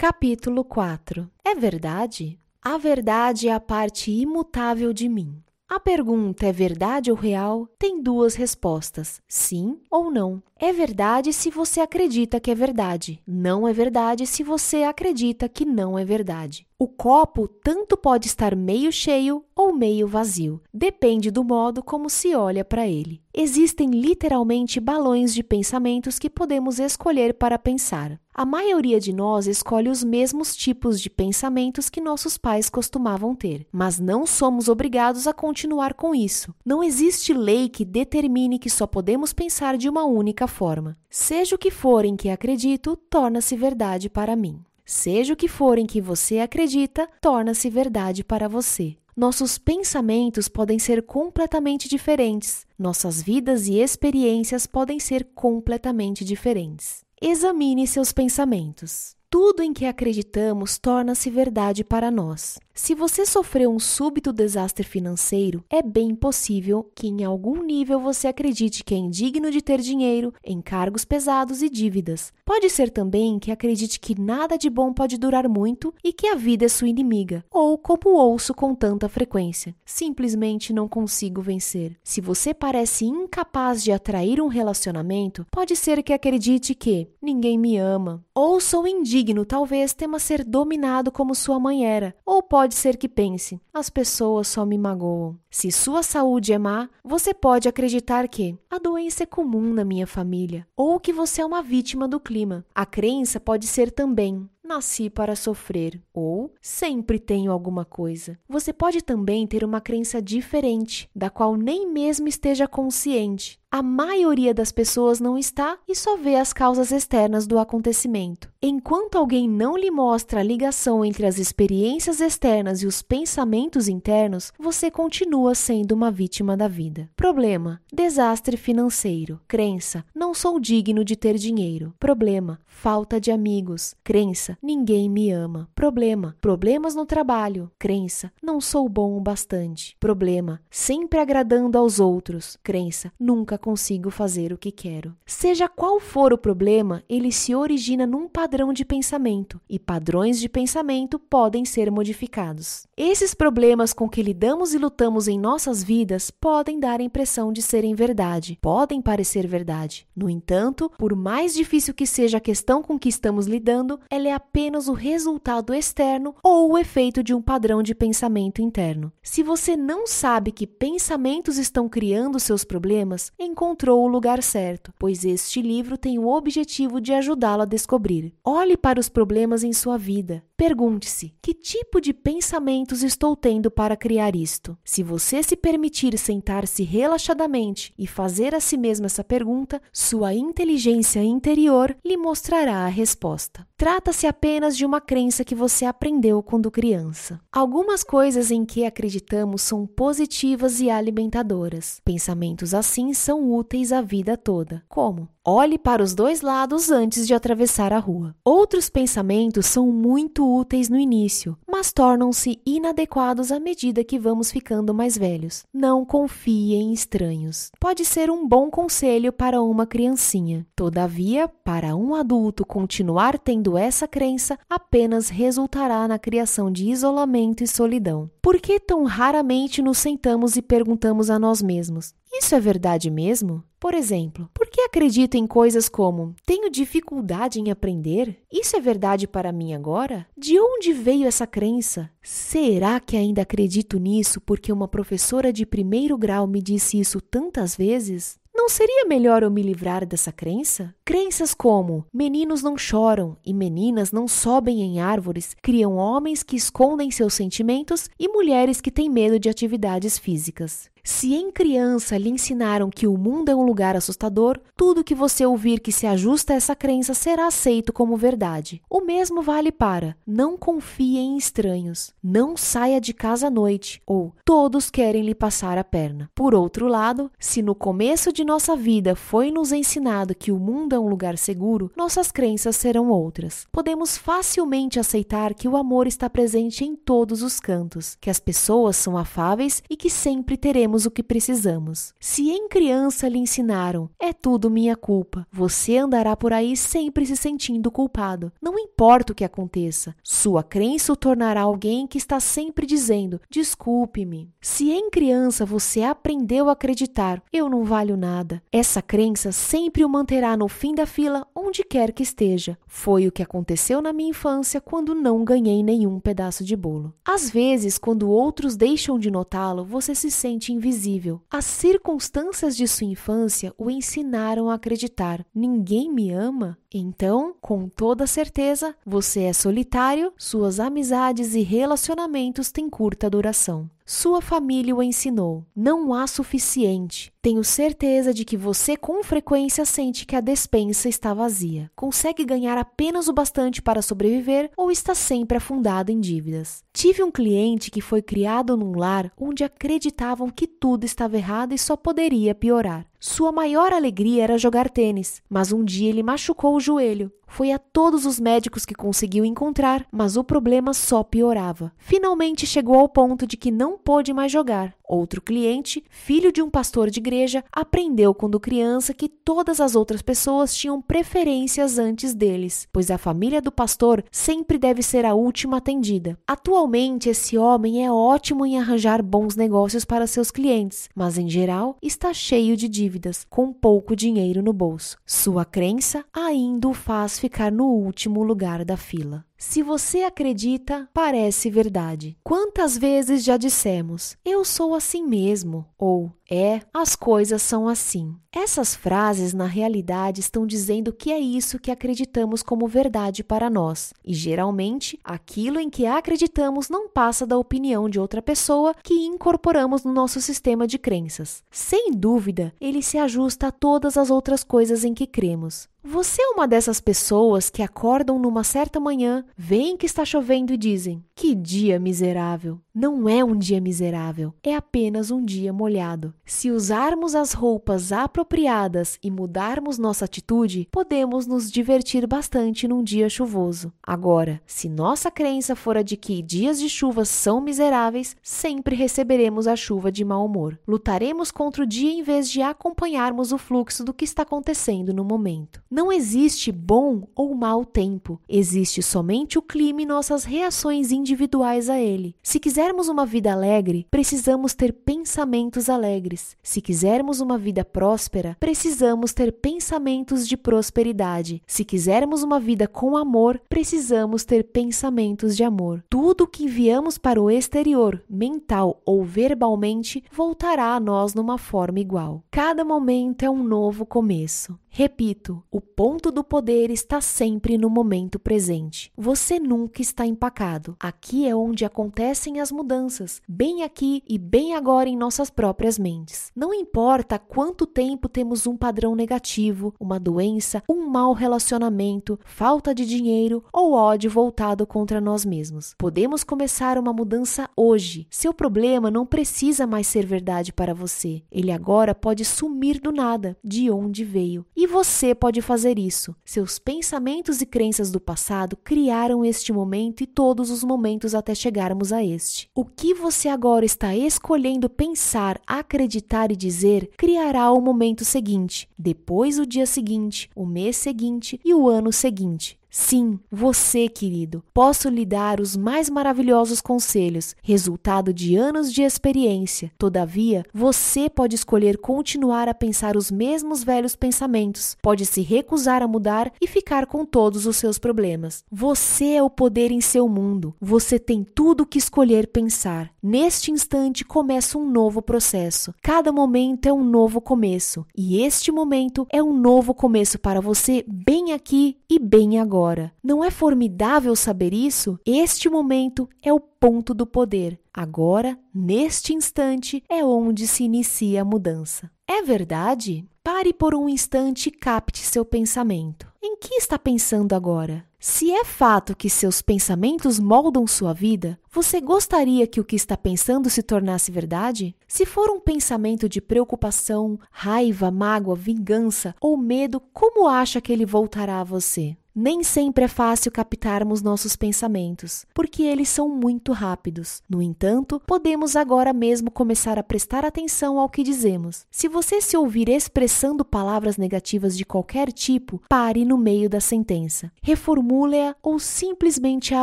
Capítulo 4 É verdade? A verdade é a parte imutável de mim. A pergunta é verdade ou real tem duas respostas: sim ou não. É verdade se você acredita que é verdade. Não é verdade se você acredita que não é verdade. O copo tanto pode estar meio cheio ou meio vazio. Depende do modo como se olha para ele. Existem literalmente balões de pensamentos que podemos escolher para pensar. A maioria de nós escolhe os mesmos tipos de pensamentos que nossos pais costumavam ter, mas não somos obrigados a continuar com isso. Não existe lei que determine que só podemos pensar de uma única forma. Seja o que for em que acredito, torna-se verdade para mim. Seja o que for em que você acredita, torna-se verdade para você. Nossos pensamentos podem ser completamente diferentes, nossas vidas e experiências podem ser completamente diferentes. Examine seus pensamentos. Tudo em que acreditamos torna-se verdade para nós. Se você sofreu um súbito desastre financeiro, é bem possível que em algum nível você acredite que é indigno de ter dinheiro, encargos pesados e dívidas. Pode ser também que acredite que nada de bom pode durar muito e que a vida é sua inimiga, ou como ouço com tanta frequência, simplesmente não consigo vencer. Se você parece incapaz de atrair um relacionamento, pode ser que acredite que ninguém me ama, ou sou indigno, talvez tema ser dominado como sua mãe era, ou pode pode ser que pense: as pessoas só me magoam. Se sua saúde é má, você pode acreditar que a doença é comum na minha família ou que você é uma vítima do clima. A crença pode ser também nasci para sofrer ou sempre tenho alguma coisa. Você pode também ter uma crença diferente, da qual nem mesmo esteja consciente. A maioria das pessoas não está e só vê as causas externas do acontecimento. Enquanto alguém não lhe mostra a ligação entre as experiências externas e os pensamentos internos, você continua sendo uma vítima da vida. Problema: desastre financeiro. Crença: não sou digno de ter dinheiro. Problema: falta de amigos. Crença: ninguém me ama. Problema: problemas no trabalho. Crença: não sou bom o bastante. Problema: sempre agradando aos outros. Crença: nunca consigo fazer o que quero. Seja qual for o problema, ele se origina num padrão de pensamento e padrões de pensamento podem ser modificados. Esses problemas com que lidamos e lutamos em nossas vidas podem dar a impressão de serem verdade, podem parecer verdade. No entanto, por mais difícil que seja a questão com que estamos lidando, ela é apenas o resultado externo ou o efeito de um padrão de pensamento interno. Se você não sabe que pensamentos estão criando seus problemas, encontrou o lugar certo, pois este livro tem o objetivo de ajudá-lo a descobrir. Olhe para os problemas em sua vida. Pergunte-se: que tipo de pensamentos estou tendo para criar isto? Se você se permitir sentar-se relaxadamente e fazer a si mesmo essa pergunta, sua inteligência interior lhe mostrará a resposta. Trata-se apenas de uma crença que você aprendeu quando criança. Algumas coisas em que acreditamos são positivas e alimentadoras. Pensamentos assim são úteis a vida toda. Como? Olhe para os dois lados antes de atravessar a rua. Outros pensamentos são muito úteis no início, mas tornam-se inadequados à medida que vamos ficando mais velhos. Não confie em estranhos. Pode ser um bom conselho para uma criancinha. Todavia, para um adulto continuar tendo essa crença, apenas resultará na criação de isolamento e solidão. Por que tão raramente nos sentamos e perguntamos a nós mesmos: isso é verdade mesmo? Por exemplo, por que acredito em coisas como tenho dificuldade em aprender? Isso é verdade para mim agora? De onde veio essa crença? Será que ainda acredito nisso porque uma professora de primeiro grau me disse isso tantas vezes? Não seria melhor eu me livrar dessa crença? Crenças como meninos não choram e meninas não sobem em árvores criam homens que escondem seus sentimentos e mulheres que têm medo de atividades físicas. Se em criança lhe ensinaram que o mundo é um lugar assustador, tudo que você ouvir que se ajusta a essa crença será aceito como verdade. O mesmo vale para não confie em estranhos, não saia de casa à noite ou todos querem lhe passar a perna. Por outro lado, se no começo de nossa vida foi nos ensinado que o mundo é um lugar seguro, nossas crenças serão outras. Podemos facilmente aceitar que o amor está presente em todos os cantos, que as pessoas são afáveis e que sempre teremos o que precisamos. Se em criança lhe ensinaram, é tudo minha culpa, você andará por aí sempre se sentindo culpado. Não importa o que aconteça, sua crença o tornará alguém que está sempre dizendo: desculpe-me. Se em criança você aprendeu a acreditar, eu não valho nada, essa crença sempre o manterá no fim da fila onde quer que esteja. Foi o que aconteceu na minha infância quando não ganhei nenhum pedaço de bolo. Às vezes, quando outros deixam de notá-lo, você se sente invisível. As circunstâncias de sua infância o ensinaram a acreditar: ninguém me ama? Então, com toda certeza, você é solitário, suas amizades e relacionamentos têm curta duração. Sua família o ensinou. Não há suficiente. Tenho certeza de que você com frequência sente que a despensa está vazia. Consegue ganhar apenas o bastante para sobreviver ou está sempre afundado em dívidas. Tive um cliente que foi criado num lar onde acreditavam que tudo estava errado e só poderia piorar. Sua maior alegria era jogar tênis, mas um dia ele machucou o joelho. Foi a todos os médicos que conseguiu encontrar, mas o problema só piorava. Finalmente chegou ao ponto de que não pôde mais jogar. Outro cliente, filho de um pastor de igreja, aprendeu quando criança que todas as outras pessoas tinham preferências antes deles, pois a família do pastor sempre deve ser a última atendida. Atualmente, esse homem é ótimo em arranjar bons negócios para seus clientes, mas em geral está cheio de dívidas, com pouco dinheiro no bolso. Sua crença ainda o faz ficar no último lugar da fila. Se você acredita, parece verdade. Quantas vezes já dissemos, eu sou assim mesmo? Ou, é, as coisas são assim. Essas frases, na realidade, estão dizendo que é isso que acreditamos como verdade para nós. E geralmente, aquilo em que acreditamos não passa da opinião de outra pessoa que incorporamos no nosso sistema de crenças. Sem dúvida, ele se ajusta a todas as outras coisas em que cremos. Você é uma dessas pessoas que acordam numa certa manhã, veem que está chovendo e dizem: Que dia miserável! Não é um dia miserável, é apenas um dia molhado. Se usarmos as roupas apropriadas e mudarmos nossa atitude, podemos nos divertir bastante num dia chuvoso. Agora, se nossa crença for a de que dias de chuva são miseráveis, sempre receberemos a chuva de mau humor. Lutaremos contra o dia em vez de acompanharmos o fluxo do que está acontecendo no momento. Não existe bom ou mau tempo, existe somente o clima e nossas reações individuais a ele. Se quisermos uma vida alegre, precisamos ter pensamentos alegres. Se quisermos uma vida próspera, precisamos ter pensamentos de prosperidade. Se quisermos uma vida com amor, precisamos ter pensamentos de amor. Tudo que enviamos para o exterior, mental ou verbalmente, voltará a nós numa forma igual. Cada momento é um novo começo. Repito, o ponto do poder está sempre no momento presente. Você nunca está empacado. Aqui é onde acontecem as mudanças, bem aqui e bem agora em nossas próprias mentes. Não importa quanto tempo temos um padrão negativo, uma doença, um mau relacionamento, falta de dinheiro ou ódio voltado contra nós mesmos. Podemos começar uma mudança hoje. Seu problema não precisa mais ser verdade para você. Ele agora pode sumir do nada, de onde veio. E você pode fazer isso. Seus pensamentos e crenças do passado criaram este momento e todos os momentos até chegarmos a este. O que você agora está escolhendo pensar, acreditar e dizer criará o momento seguinte, depois o dia seguinte, o mês seguinte e o ano seguinte. Sim, você, querido, posso lhe dar os mais maravilhosos conselhos, resultado de anos de experiência. Todavia, você pode escolher continuar a pensar os mesmos velhos pensamentos, pode se recusar a mudar e ficar com todos os seus problemas. Você é o poder em seu mundo. Você tem tudo o que escolher pensar. Neste instante começa um novo processo. Cada momento é um novo começo, e este momento é um novo começo para você bem aqui e bem agora agora. Não é formidável saber isso? Este momento é o ponto do poder. Agora, neste instante, é onde se inicia a mudança. É verdade? Pare por um instante e capte seu pensamento. Em que está pensando agora? Se é fato que seus pensamentos moldam sua vida, você gostaria que o que está pensando se tornasse verdade? Se for um pensamento de preocupação, raiva, mágoa, vingança ou medo, como acha que ele voltará a você? Nem sempre é fácil captarmos nossos pensamentos, porque eles são muito rápidos. No entanto, podemos agora mesmo começar a prestar atenção ao que dizemos. Se você se ouvir expressando palavras negativas de qualquer tipo, pare no meio da sentença. Reformule-a ou simplesmente a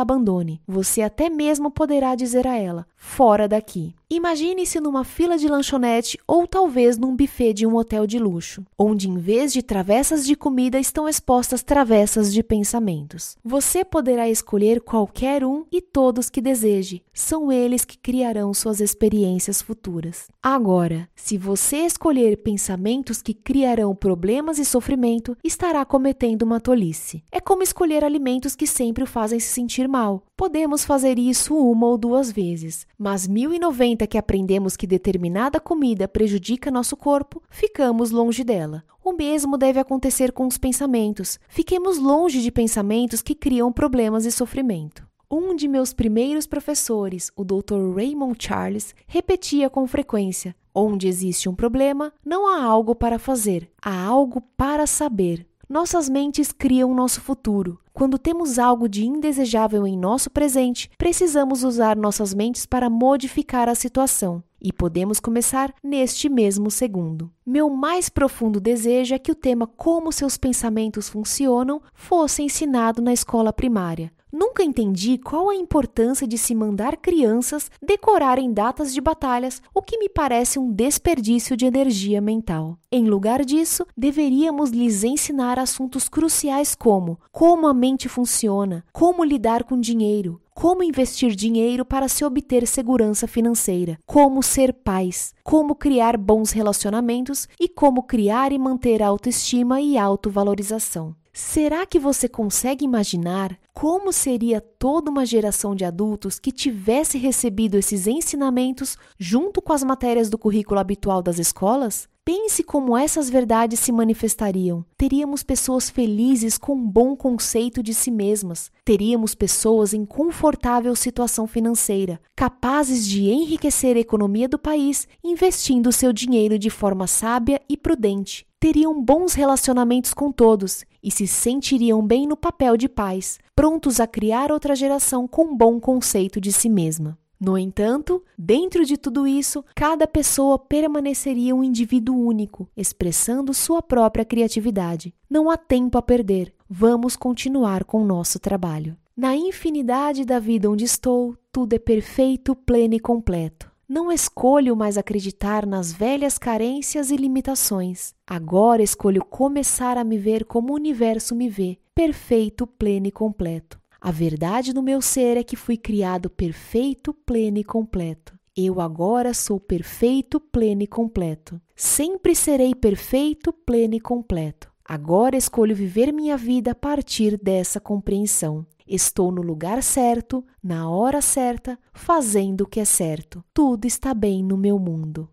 abandone. Você até mesmo poderá dizer a ela: fora daqui. Imagine-se numa fila de lanchonete ou talvez num buffet de um hotel de luxo, onde em vez de travessas de comida estão expostas travessas de pensamentos. Você poderá escolher qualquer um e todos que deseje. São eles que criarão suas experiências futuras. Agora, se você escolher pensamentos que criarão problemas e sofrimento, estará cometendo uma tolice. É como escolher alimentos que sempre o fazem se sentir mal. Podemos fazer isso uma ou duas vezes, mas 1090 que aprendemos que determinada comida prejudica nosso corpo, ficamos longe dela. O mesmo deve acontecer com os pensamentos. Fiquemos longe de pensamentos que criam problemas e sofrimento. Um de meus primeiros professores, o Dr. Raymond Charles, repetia com frequência: Onde existe um problema, não há algo para fazer, há algo para saber. Nossas mentes criam nosso futuro. Quando temos algo de indesejável em nosso presente, precisamos usar nossas mentes para modificar a situação. E podemos começar neste mesmo segundo. Meu mais profundo desejo é que o tema Como seus pensamentos funcionam fosse ensinado na escola primária. Nunca entendi qual a importância de se mandar crianças decorarem datas de batalhas, o que me parece um desperdício de energia mental. Em lugar disso, deveríamos lhes ensinar assuntos cruciais como como a mente funciona, como lidar com dinheiro, como investir dinheiro para se obter segurança financeira, como ser pais, como criar bons relacionamentos e como criar e manter autoestima e autovalorização. Será que você consegue imaginar como seria toda uma geração de adultos que tivesse recebido esses ensinamentos junto com as matérias do currículo habitual das escolas? Pense como essas verdades se manifestariam. Teríamos pessoas felizes com um bom conceito de si mesmas. Teríamos pessoas em confortável situação financeira, capazes de enriquecer a economia do país investindo seu dinheiro de forma sábia e prudente teriam bons relacionamentos com todos e se sentiriam bem no papel de pais, prontos a criar outra geração com bom conceito de si mesma. No entanto, dentro de tudo isso, cada pessoa permaneceria um indivíduo único, expressando sua própria criatividade. Não há tempo a perder. Vamos continuar com nosso trabalho. Na infinidade da vida onde estou, tudo é perfeito, pleno e completo. Não escolho mais acreditar nas velhas carências e limitações. Agora escolho começar a me ver como o universo me vê, perfeito, pleno e completo. A verdade do meu ser é que fui criado perfeito, pleno e completo. Eu agora sou perfeito, pleno e completo. Sempre serei perfeito, pleno e completo. Agora escolho viver minha vida a partir dessa compreensão. Estou no lugar certo, na hora certa, fazendo o que é certo. Tudo está bem no meu mundo.